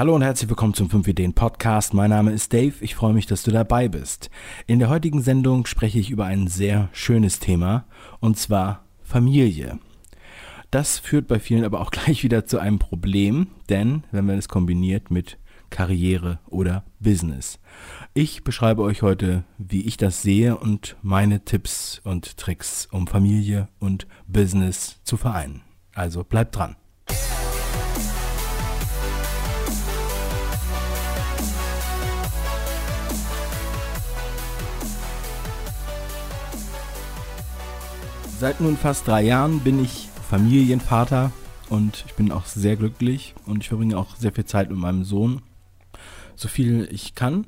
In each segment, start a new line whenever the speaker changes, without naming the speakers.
Hallo und herzlich willkommen zum 5 Ideen Podcast. Mein Name ist Dave. Ich freue mich, dass du dabei bist. In der heutigen Sendung spreche ich über ein sehr schönes Thema und zwar Familie. Das führt bei vielen aber auch gleich wieder zu einem Problem, denn wenn man es kombiniert mit Karriere oder Business. Ich beschreibe euch heute, wie ich das sehe und meine Tipps und Tricks, um Familie und Business zu vereinen. Also bleibt dran. Seit nun fast drei Jahren bin ich Familienvater und ich bin auch sehr glücklich und ich verbringe auch sehr viel Zeit mit meinem Sohn, so viel ich kann.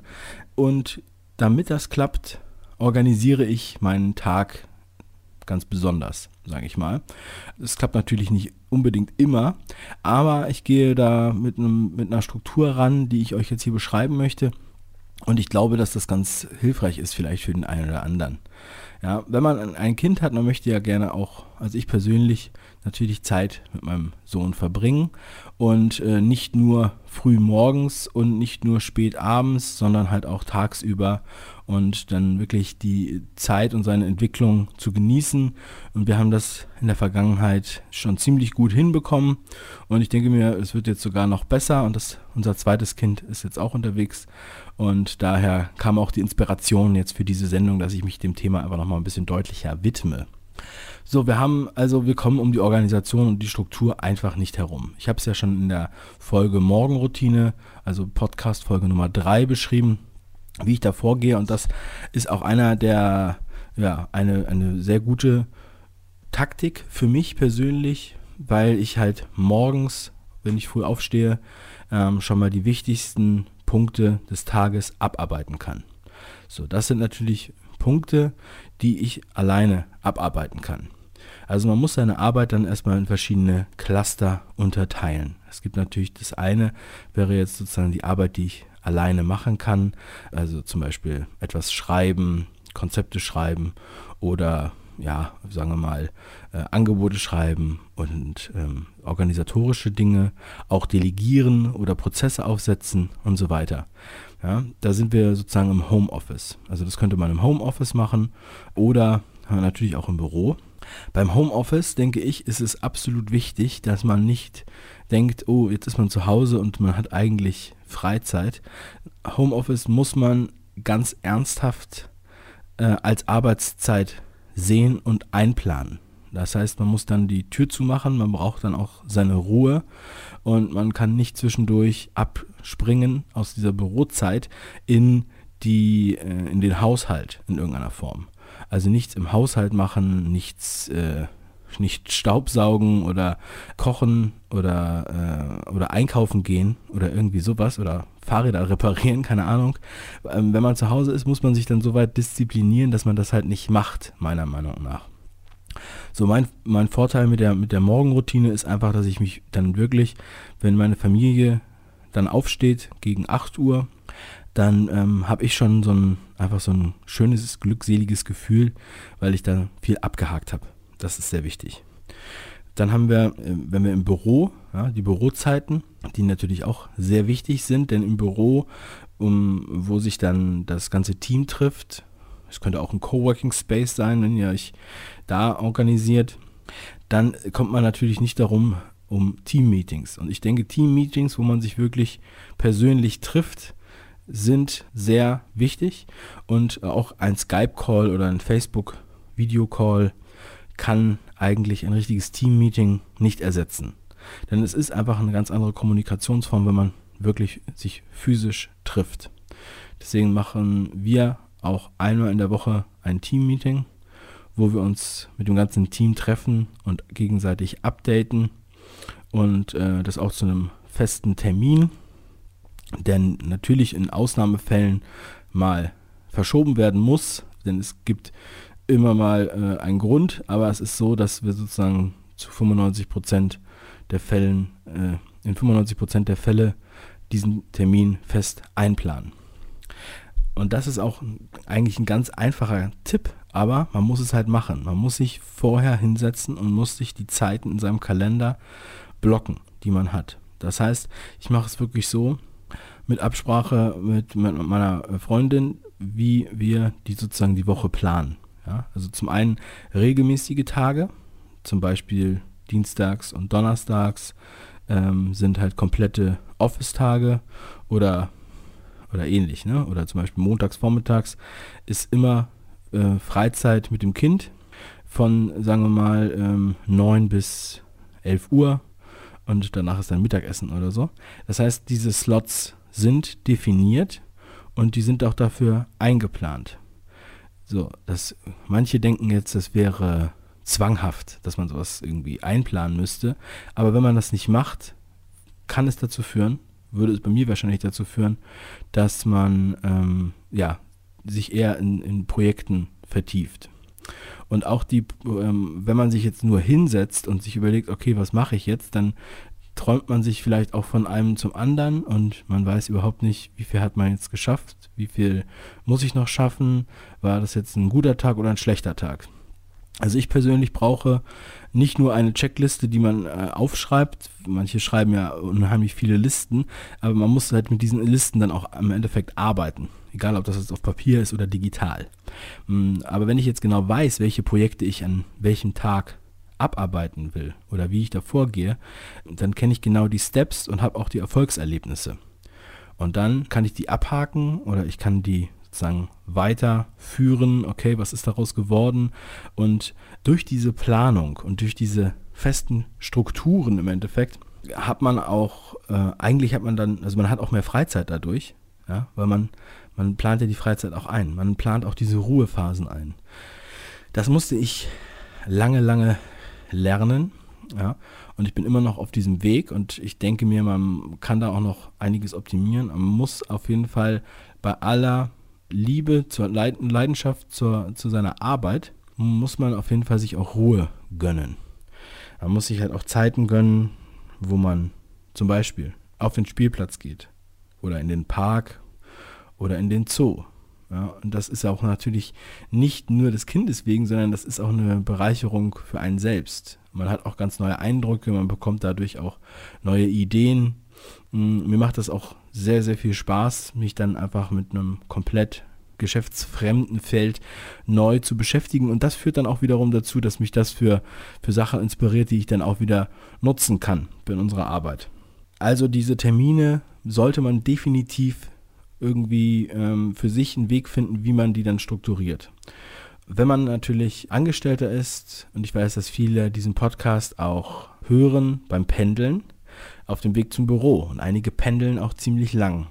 Und damit das klappt, organisiere ich meinen Tag ganz besonders, sage ich mal. Es klappt natürlich nicht unbedingt immer, aber ich gehe da mit, einem, mit einer Struktur ran, die ich euch jetzt hier beschreiben möchte. Und ich glaube, dass das ganz hilfreich ist, vielleicht für den einen oder anderen. Ja, wenn man ein Kind hat, man möchte ja gerne auch, also ich persönlich, natürlich Zeit mit meinem Sohn verbringen und äh, nicht nur früh morgens und nicht nur spät abends, sondern halt auch tagsüber und dann wirklich die Zeit und seine Entwicklung zu genießen. Und wir haben das in der Vergangenheit schon ziemlich gut hinbekommen und ich denke mir, es wird jetzt sogar noch besser und das, unser zweites Kind ist jetzt auch unterwegs und daher kam auch die Inspiration jetzt für diese Sendung, dass ich mich dem Thema einfach nochmal ein bisschen deutlicher widme. So, wir haben also, wir kommen um die Organisation und die Struktur einfach nicht herum. Ich habe es ja schon in der Folge Morgenroutine, also Podcast Folge Nummer 3 beschrieben, wie ich da vorgehe und das ist auch einer der, ja, eine, eine sehr gute Taktik für mich persönlich, weil ich halt morgens, wenn ich früh aufstehe, ähm, schon mal die wichtigsten Punkte des Tages abarbeiten kann. So, das sind natürlich Punkte, die ich alleine abarbeiten kann. Also man muss seine Arbeit dann erstmal in verschiedene Cluster unterteilen. Es gibt natürlich das eine, wäre jetzt sozusagen die Arbeit, die ich alleine machen kann. Also zum Beispiel etwas schreiben, Konzepte schreiben oder ja, sagen wir mal, äh, Angebote schreiben und ähm, organisatorische Dinge, auch delegieren oder Prozesse aufsetzen und so weiter. Ja, da sind wir sozusagen im Homeoffice. Also das könnte man im Homeoffice machen oder natürlich auch im Büro. Beim Homeoffice, denke ich, ist es absolut wichtig, dass man nicht denkt, oh, jetzt ist man zu Hause und man hat eigentlich Freizeit. Homeoffice muss man ganz ernsthaft äh, als Arbeitszeit sehen und einplanen. Das heißt, man muss dann die Tür zumachen, man braucht dann auch seine Ruhe und man kann nicht zwischendurch abspringen aus dieser Bürozeit in die äh, in den Haushalt in irgendeiner Form. Also nichts im Haushalt machen, nichts äh, nicht Staubsaugen oder kochen oder, äh, oder einkaufen gehen oder irgendwie sowas oder Fahrräder reparieren, keine Ahnung. Ähm, wenn man zu Hause ist, muss man sich dann so weit disziplinieren, dass man das halt nicht macht, meiner Meinung nach. So, mein, mein Vorteil mit der, mit der Morgenroutine ist einfach, dass ich mich dann wirklich, wenn meine Familie dann aufsteht gegen 8 Uhr, dann ähm, habe ich schon so ein, einfach so ein schönes, glückseliges Gefühl, weil ich da viel abgehakt habe. Das ist sehr wichtig. Dann haben wir, äh, wenn wir im Büro, ja, die Bürozeiten, die natürlich auch sehr wichtig sind, denn im Büro, um, wo sich dann das ganze Team trifft, es könnte auch ein Coworking Space sein, wenn ihr euch da organisiert, dann kommt man natürlich nicht darum, um Team-Meetings. Und ich denke, Team-Meetings, wo man sich wirklich persönlich trifft, sind sehr wichtig. Und auch ein Skype-Call oder ein Facebook-Video-Call kann eigentlich ein richtiges Team-Meeting nicht ersetzen. Denn es ist einfach eine ganz andere Kommunikationsform, wenn man wirklich sich physisch trifft. Deswegen machen wir auch einmal in der Woche ein Team-Meeting, wo wir uns mit dem ganzen Team treffen und gegenseitig updaten und äh, das auch zu einem festen Termin. Denn natürlich in Ausnahmefällen mal verschoben werden muss, denn es gibt immer mal äh, einen Grund, aber es ist so, dass wir sozusagen zu 95 Prozent der Fällen, äh, in 95 Prozent der Fälle diesen Termin fest einplanen. Und das ist auch eigentlich ein ganz einfacher Tipp, aber man muss es halt machen. Man muss sich vorher hinsetzen und muss sich die Zeiten in seinem Kalender blocken, die man hat. Das heißt, ich mache es wirklich so, mit Absprache mit meiner Freundin, wie wir die sozusagen die Woche planen. Ja, also zum einen regelmäßige Tage, zum Beispiel Dienstags und Donnerstags ähm, sind halt komplette Office-Tage oder, oder ähnlich. Ne? Oder zum Beispiel montags, vormittags ist immer äh, Freizeit mit dem Kind von, sagen wir mal, ähm, 9 bis 11 Uhr und danach ist dann Mittagessen oder so. Das heißt, diese Slots sind definiert und die sind auch dafür eingeplant. So, dass manche denken jetzt, das wäre zwanghaft, dass man sowas irgendwie einplanen müsste. Aber wenn man das nicht macht, kann es dazu führen, würde es bei mir wahrscheinlich dazu führen, dass man ähm, ja, sich eher in, in Projekten vertieft. Und auch die, ähm, wenn man sich jetzt nur hinsetzt und sich überlegt, okay, was mache ich jetzt, dann träumt man sich vielleicht auch von einem zum anderen und man weiß überhaupt nicht, wie viel hat man jetzt geschafft, wie viel muss ich noch schaffen, war das jetzt ein guter Tag oder ein schlechter Tag. Also ich persönlich brauche nicht nur eine Checkliste, die man äh, aufschreibt. Manche schreiben ja unheimlich viele Listen, aber man muss halt mit diesen Listen dann auch im Endeffekt arbeiten. Egal, ob das jetzt auf Papier ist oder digital. Mm, aber wenn ich jetzt genau weiß, welche Projekte ich an welchem Tag abarbeiten will oder wie ich da vorgehe, dann kenne ich genau die Steps und habe auch die Erfolgserlebnisse. Und dann kann ich die abhaken oder ich kann die sozusagen weiterführen, okay, was ist daraus geworden? Und durch diese Planung und durch diese festen Strukturen im Endeffekt hat man auch, äh, eigentlich hat man dann, also man hat auch mehr Freizeit dadurch, ja, weil man, man plant ja die Freizeit auch ein, man plant auch diese Ruhephasen ein. Das musste ich lange, lange lernen, ja, und ich bin immer noch auf diesem Weg und ich denke mir, man kann da auch noch einiges optimieren. Man muss auf jeden Fall bei aller Liebe, zur Leidenschaft zur, zu seiner Arbeit, muss man auf jeden Fall sich auch Ruhe gönnen. Man muss sich halt auch Zeiten gönnen, wo man zum Beispiel auf den Spielplatz geht oder in den Park oder in den Zoo. Ja, und das ist auch natürlich nicht nur des Kindes wegen, sondern das ist auch eine Bereicherung für einen selbst. Man hat auch ganz neue Eindrücke, man bekommt dadurch auch neue Ideen. Mm, mir macht das auch sehr, sehr viel Spaß, mich dann einfach mit einem komplett geschäftsfremden Feld neu zu beschäftigen. Und das führt dann auch wiederum dazu, dass mich das für, für Sachen inspiriert, die ich dann auch wieder nutzen kann in unserer Arbeit. Also diese Termine sollte man definitiv irgendwie ähm, für sich einen Weg finden, wie man die dann strukturiert. Wenn man natürlich Angestellter ist, und ich weiß, dass viele diesen Podcast auch hören beim Pendeln, auf dem Weg zum Büro und einige pendeln auch ziemlich lang.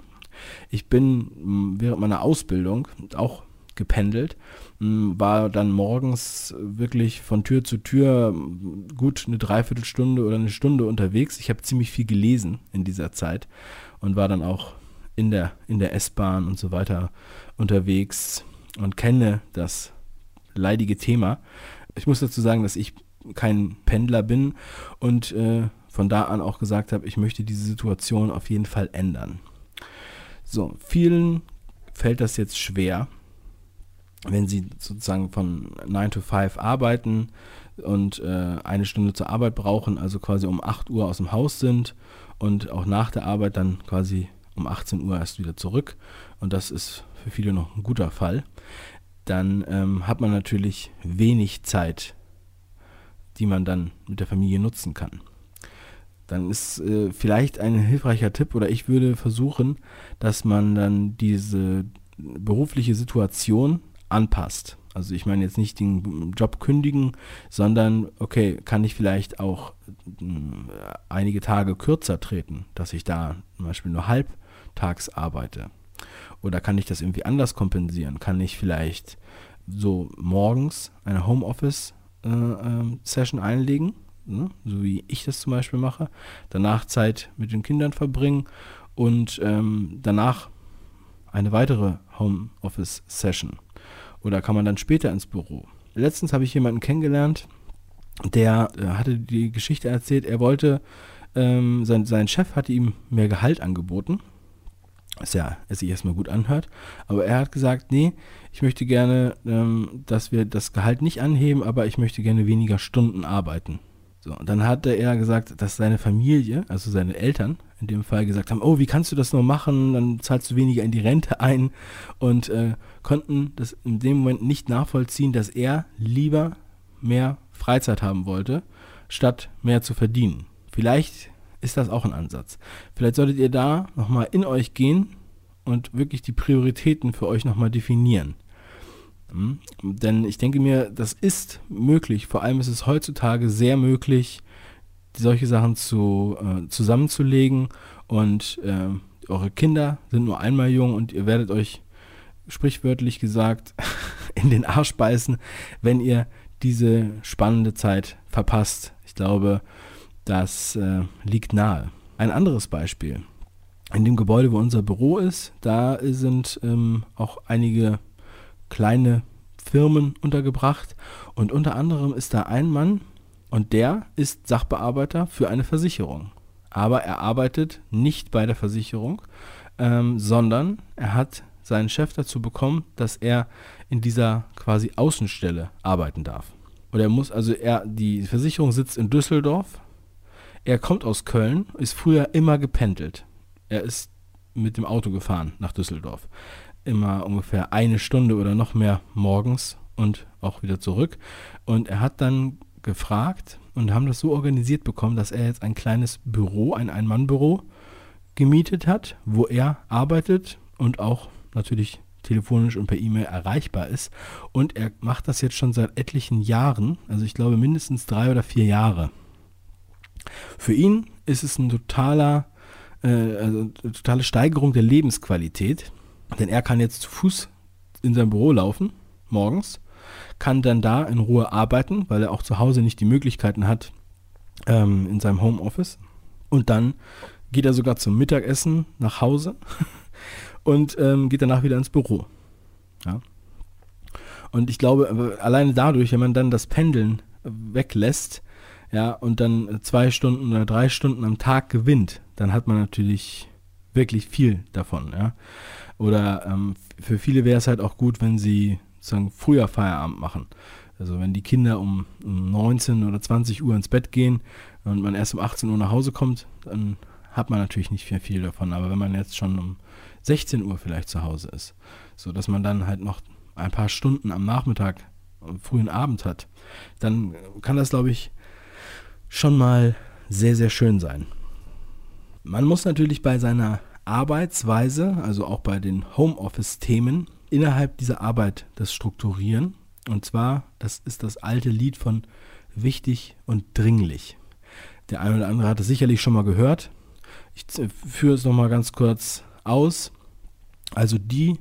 Ich bin während meiner Ausbildung auch gependelt, war dann morgens wirklich von Tür zu Tür gut eine Dreiviertelstunde oder eine Stunde unterwegs. Ich habe ziemlich viel gelesen in dieser Zeit und war dann auch in der, in der S-Bahn und so weiter unterwegs und kenne das leidige Thema. Ich muss dazu sagen, dass ich kein Pendler bin und äh, von da an auch gesagt habe, ich möchte diese Situation auf jeden Fall ändern. So, vielen fällt das jetzt schwer, wenn sie sozusagen von 9 to 5 arbeiten und äh, eine Stunde zur Arbeit brauchen, also quasi um 8 Uhr aus dem Haus sind und auch nach der Arbeit dann quasi um 18 Uhr erst wieder zurück. Und das ist für viele noch ein guter Fall dann ähm, hat man natürlich wenig Zeit, die man dann mit der Familie nutzen kann. Dann ist äh, vielleicht ein hilfreicher Tipp oder ich würde versuchen, dass man dann diese berufliche Situation anpasst. Also ich meine jetzt nicht den Job kündigen, sondern okay, kann ich vielleicht auch äh, einige Tage kürzer treten, dass ich da zum Beispiel nur halbtags arbeite oder kann ich das irgendwie anders kompensieren? Kann ich vielleicht so morgens eine Homeoffice-Session äh, äh, einlegen, ne? so wie ich das zum Beispiel mache, danach Zeit mit den Kindern verbringen und ähm, danach eine weitere Homeoffice-Session? Oder kann man dann später ins Büro? Letztens habe ich jemanden kennengelernt, der äh, hatte die Geschichte erzählt, er wollte, ähm, sein, sein Chef hatte ihm mehr Gehalt angeboten was ja es sich erstmal gut anhört. Aber er hat gesagt, nee, ich möchte gerne, ähm, dass wir das Gehalt nicht anheben, aber ich möchte gerne weniger Stunden arbeiten. So, und dann hatte er gesagt, dass seine Familie, also seine Eltern in dem Fall gesagt haben, oh, wie kannst du das nur machen? Dann zahlst du weniger in die Rente ein und äh, konnten das in dem Moment nicht nachvollziehen, dass er lieber mehr Freizeit haben wollte, statt mehr zu verdienen. Vielleicht ist das auch ein Ansatz. Vielleicht solltet ihr da nochmal in euch gehen und wirklich die Prioritäten für euch nochmal definieren. Hm? Denn ich denke mir, das ist möglich. Vor allem ist es heutzutage sehr möglich, solche Sachen zu, äh, zusammenzulegen. Und äh, eure Kinder sind nur einmal jung und ihr werdet euch sprichwörtlich gesagt in den Arsch beißen, wenn ihr diese spannende Zeit verpasst. Ich glaube, das äh, liegt nahe. Ein anderes Beispiel. In dem Gebäude, wo unser Büro ist, da sind ähm, auch einige kleine Firmen untergebracht und unter anderem ist da ein Mann und der ist Sachbearbeiter für eine Versicherung. Aber er arbeitet nicht bei der Versicherung, ähm, sondern er hat seinen Chef dazu bekommen, dass er in dieser quasi Außenstelle arbeiten darf. Und er muss, also er, die Versicherung sitzt in Düsseldorf. Er kommt aus Köln, ist früher immer gependelt. Er ist mit dem Auto gefahren nach Düsseldorf. Immer ungefähr eine Stunde oder noch mehr morgens und auch wieder zurück. Und er hat dann gefragt und haben das so organisiert bekommen, dass er jetzt ein kleines Büro, ein Ein-Mann-Büro gemietet hat, wo er arbeitet und auch natürlich telefonisch und per E-Mail erreichbar ist. Und er macht das jetzt schon seit etlichen Jahren, also ich glaube mindestens drei oder vier Jahre. Für ihn ist es ein totaler äh, also totale Steigerung der Lebensqualität. Denn er kann jetzt zu Fuß in sein Büro laufen, morgens, kann dann da in Ruhe arbeiten, weil er auch zu Hause nicht die Möglichkeiten hat, ähm, in seinem Homeoffice. Und dann geht er sogar zum Mittagessen nach Hause und ähm, geht danach wieder ins Büro. Ja. Und ich glaube, alleine dadurch, wenn man dann das Pendeln weglässt, ja, und dann zwei Stunden oder drei Stunden am Tag gewinnt, dann hat man natürlich wirklich viel davon, ja. Oder ähm, für viele wäre es halt auch gut, wenn sie sozusagen früher Feierabend machen. Also wenn die Kinder um, um 19 oder 20 Uhr ins Bett gehen und man erst um 18 Uhr nach Hause kommt, dann hat man natürlich nicht viel, viel davon. Aber wenn man jetzt schon um 16 Uhr vielleicht zu Hause ist, so dass man dann halt noch ein paar Stunden am Nachmittag, am frühen Abend hat, dann kann das, glaube ich, schon mal sehr, sehr schön sein. Man muss natürlich bei seiner Arbeitsweise, also auch bei den Homeoffice-Themen, innerhalb dieser Arbeit das strukturieren. Und zwar, das ist das alte Lied von wichtig und dringlich. Der eine oder andere hat es sicherlich schon mal gehört. Ich führe es nochmal ganz kurz aus. Also die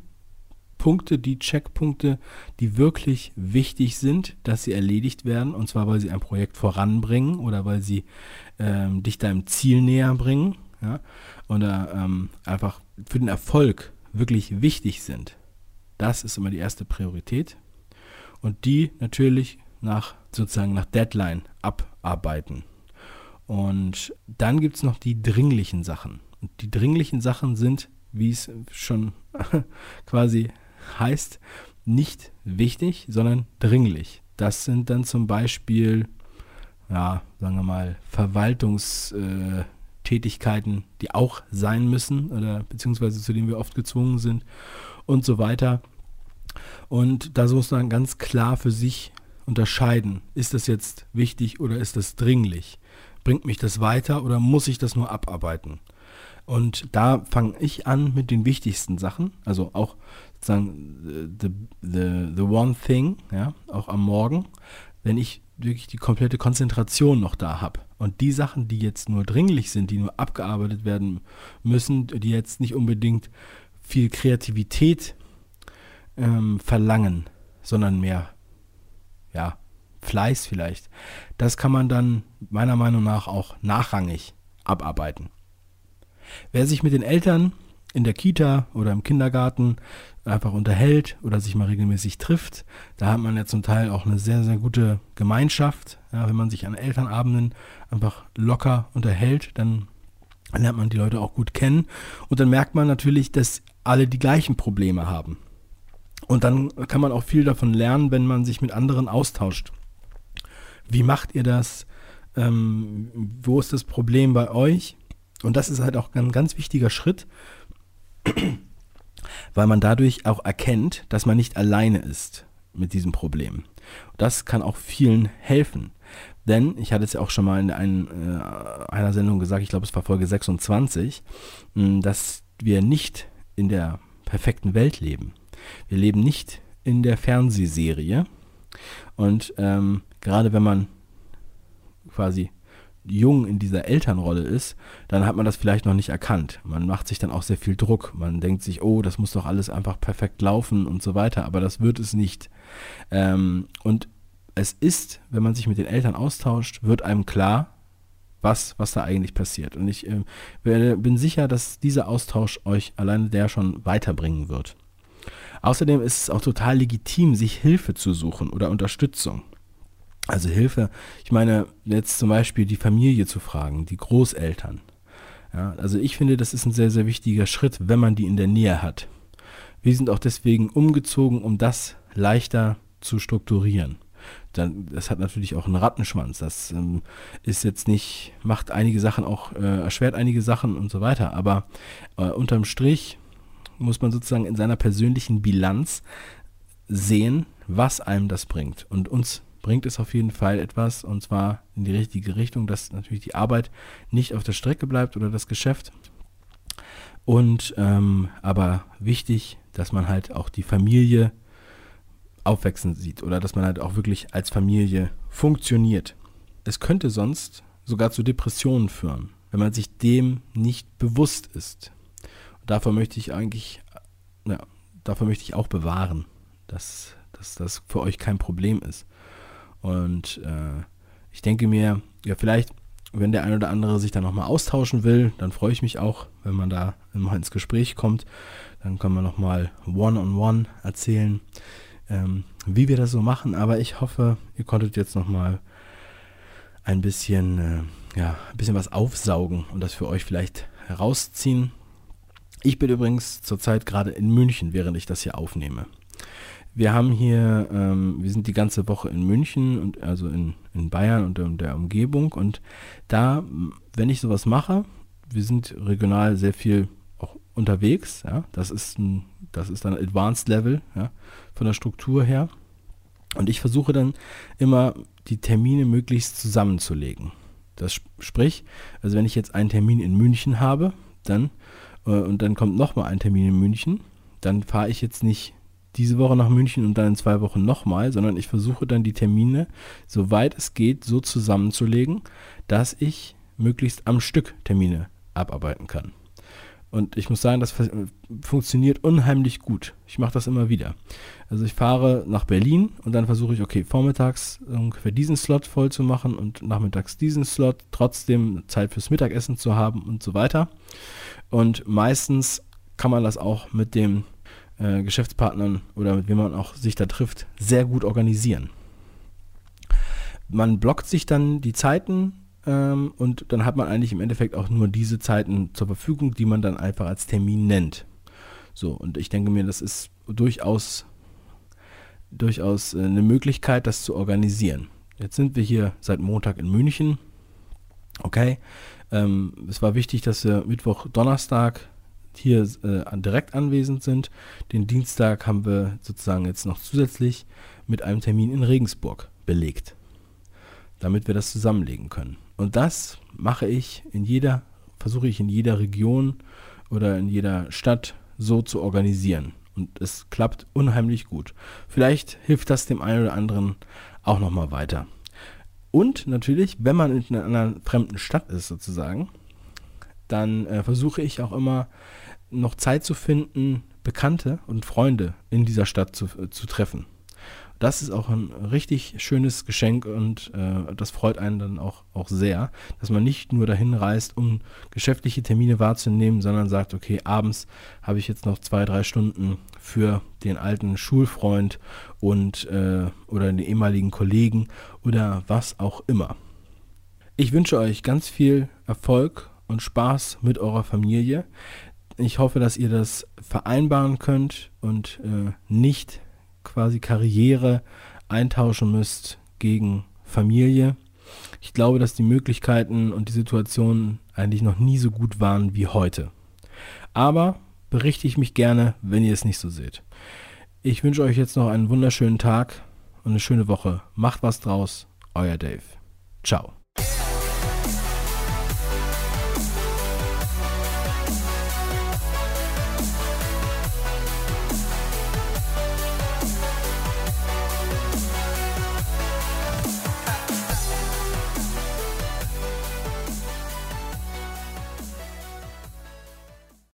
Punkte, die Checkpunkte, die wirklich wichtig sind, dass sie erledigt werden. Und zwar, weil sie ein Projekt voranbringen oder weil sie ähm, dich deinem Ziel näher bringen. Ja? Oder ähm, einfach für den Erfolg wirklich wichtig sind. Das ist immer die erste Priorität. Und die natürlich nach sozusagen nach Deadline abarbeiten. Und dann gibt es noch die dringlichen Sachen. Und die dringlichen Sachen sind, wie es schon quasi heißt nicht wichtig, sondern dringlich. Das sind dann zum Beispiel, ja, sagen wir mal, Verwaltungstätigkeiten, äh, die auch sein müssen oder beziehungsweise zu denen wir oft gezwungen sind und so weiter. Und da muss man ganz klar für sich unterscheiden, ist das jetzt wichtig oder ist das dringlich? Bringt mich das weiter oder muss ich das nur abarbeiten? Und da fange ich an mit den wichtigsten Sachen, also auch sozusagen the, the, the one thing, ja, auch am Morgen, wenn ich wirklich die komplette Konzentration noch da habe. Und die Sachen, die jetzt nur dringlich sind, die nur abgearbeitet werden müssen, die jetzt nicht unbedingt viel Kreativität ähm, verlangen, sondern mehr, ja, Fleiß vielleicht, das kann man dann meiner Meinung nach auch nachrangig abarbeiten. Wer sich mit den Eltern in der Kita oder im Kindergarten einfach unterhält oder sich mal regelmäßig trifft. Da hat man ja zum Teil auch eine sehr, sehr gute Gemeinschaft. Ja, wenn man sich an Elternabenden einfach locker unterhält, dann lernt man die Leute auch gut kennen. Und dann merkt man natürlich, dass alle die gleichen Probleme haben. Und dann kann man auch viel davon lernen, wenn man sich mit anderen austauscht. Wie macht ihr das? Äh, ähm, wo ist das Problem bei euch? Und das ist halt auch ein ganz wichtiger Schritt, weil man dadurch auch erkennt, dass man nicht alleine ist mit diesem Problem. Das kann auch vielen helfen. Denn ich hatte es ja auch schon mal in ein, äh, einer Sendung gesagt, ich glaube es war Folge 26, mh, dass wir nicht in der perfekten Welt leben. Wir leben nicht in der Fernsehserie. Und ähm, gerade wenn man quasi jung in dieser Elternrolle ist, dann hat man das vielleicht noch nicht erkannt. Man macht sich dann auch sehr viel Druck. Man denkt sich, oh, das muss doch alles einfach perfekt laufen und so weiter, aber das wird es nicht. Ähm, und es ist, wenn man sich mit den Eltern austauscht, wird einem klar, was, was da eigentlich passiert. Und ich äh, bin sicher, dass dieser Austausch euch alleine der schon weiterbringen wird. Außerdem ist es auch total legitim, sich Hilfe zu suchen oder Unterstützung. Also Hilfe, ich meine, jetzt zum Beispiel die Familie zu fragen, die Großeltern. Ja, also ich finde, das ist ein sehr, sehr wichtiger Schritt, wenn man die in der Nähe hat. Wir sind auch deswegen umgezogen, um das leichter zu strukturieren. Dann, das hat natürlich auch einen Rattenschwanz. Das ähm, ist jetzt nicht, macht einige Sachen auch, äh, erschwert einige Sachen und so weiter. Aber äh, unterm Strich muss man sozusagen in seiner persönlichen Bilanz sehen, was einem das bringt. Und uns bringt es auf jeden Fall etwas und zwar in die richtige Richtung, dass natürlich die Arbeit nicht auf der Strecke bleibt oder das Geschäft. Und ähm, aber wichtig, dass man halt auch die Familie aufwachsen sieht oder dass man halt auch wirklich als Familie funktioniert. Es könnte sonst sogar zu Depressionen führen, wenn man sich dem nicht bewusst ist. Und davor möchte ich eigentlich, ja, davor möchte ich auch bewahren, dass, dass das für euch kein Problem ist. Und äh, ich denke mir, ja, vielleicht, wenn der ein oder andere sich da nochmal austauschen will, dann freue ich mich auch, wenn man da immer ins Gespräch kommt. Dann kann man nochmal one-on-one erzählen, ähm, wie wir das so machen. Aber ich hoffe, ihr konntet jetzt nochmal ein bisschen, äh, ja, ein bisschen was aufsaugen und das für euch vielleicht herausziehen. Ich bin übrigens zurzeit gerade in München, während ich das hier aufnehme. Wir haben hier, ähm, wir sind die ganze Woche in München und also in, in Bayern und in der Umgebung und da, wenn ich sowas mache, wir sind regional sehr viel auch unterwegs, ja, das ist ein, das ist dann Advanced Level, ja, von der Struktur her. Und ich versuche dann immer die Termine möglichst zusammenzulegen. Das sprich, also wenn ich jetzt einen Termin in München habe, dann äh, und dann kommt nochmal ein Termin in München, dann fahre ich jetzt nicht diese Woche nach München und dann in zwei Wochen nochmal, sondern ich versuche dann die Termine, soweit es geht, so zusammenzulegen, dass ich möglichst am Stück Termine abarbeiten kann. Und ich muss sagen, das funktioniert unheimlich gut. Ich mache das immer wieder. Also ich fahre nach Berlin und dann versuche ich, okay, vormittags ungefähr diesen Slot voll zu machen und nachmittags diesen Slot, trotzdem Zeit fürs Mittagessen zu haben und so weiter. Und meistens kann man das auch mit dem äh, Geschäftspartnern oder mit wem man auch sich da trifft, sehr gut organisieren. Man blockt sich dann die Zeiten ähm, und dann hat man eigentlich im Endeffekt auch nur diese Zeiten zur Verfügung, die man dann einfach als Termin nennt. So, und ich denke mir, das ist durchaus, durchaus äh, eine Möglichkeit, das zu organisieren. Jetzt sind wir hier seit Montag in München. Okay, ähm, es war wichtig, dass wir Mittwoch, Donnerstag hier äh, direkt anwesend sind. Den Dienstag haben wir sozusagen jetzt noch zusätzlich mit einem Termin in Regensburg belegt, damit wir das zusammenlegen können. Und das mache ich in jeder, versuche ich in jeder Region oder in jeder Stadt so zu organisieren. Und es klappt unheimlich gut. Vielleicht hilft das dem einen oder anderen auch nochmal weiter. Und natürlich, wenn man in einer fremden Stadt ist sozusagen, dann äh, versuche ich auch immer noch Zeit zu finden, Bekannte und Freunde in dieser Stadt zu, äh, zu treffen. Das ist auch ein richtig schönes Geschenk und äh, das freut einen dann auch, auch sehr, dass man nicht nur dahin reist, um geschäftliche Termine wahrzunehmen, sondern sagt, okay, abends habe ich jetzt noch zwei, drei Stunden für den alten Schulfreund und äh, oder den ehemaligen Kollegen oder was auch immer. Ich wünsche euch ganz viel Erfolg und Spaß mit eurer Familie. Ich hoffe, dass ihr das vereinbaren könnt und äh, nicht quasi Karriere eintauschen müsst gegen Familie. Ich glaube, dass die Möglichkeiten und die Situationen eigentlich noch nie so gut waren wie heute. Aber berichte ich mich gerne, wenn ihr es nicht so seht. Ich wünsche euch jetzt noch einen wunderschönen Tag und eine schöne Woche. Macht was draus. Euer Dave. Ciao.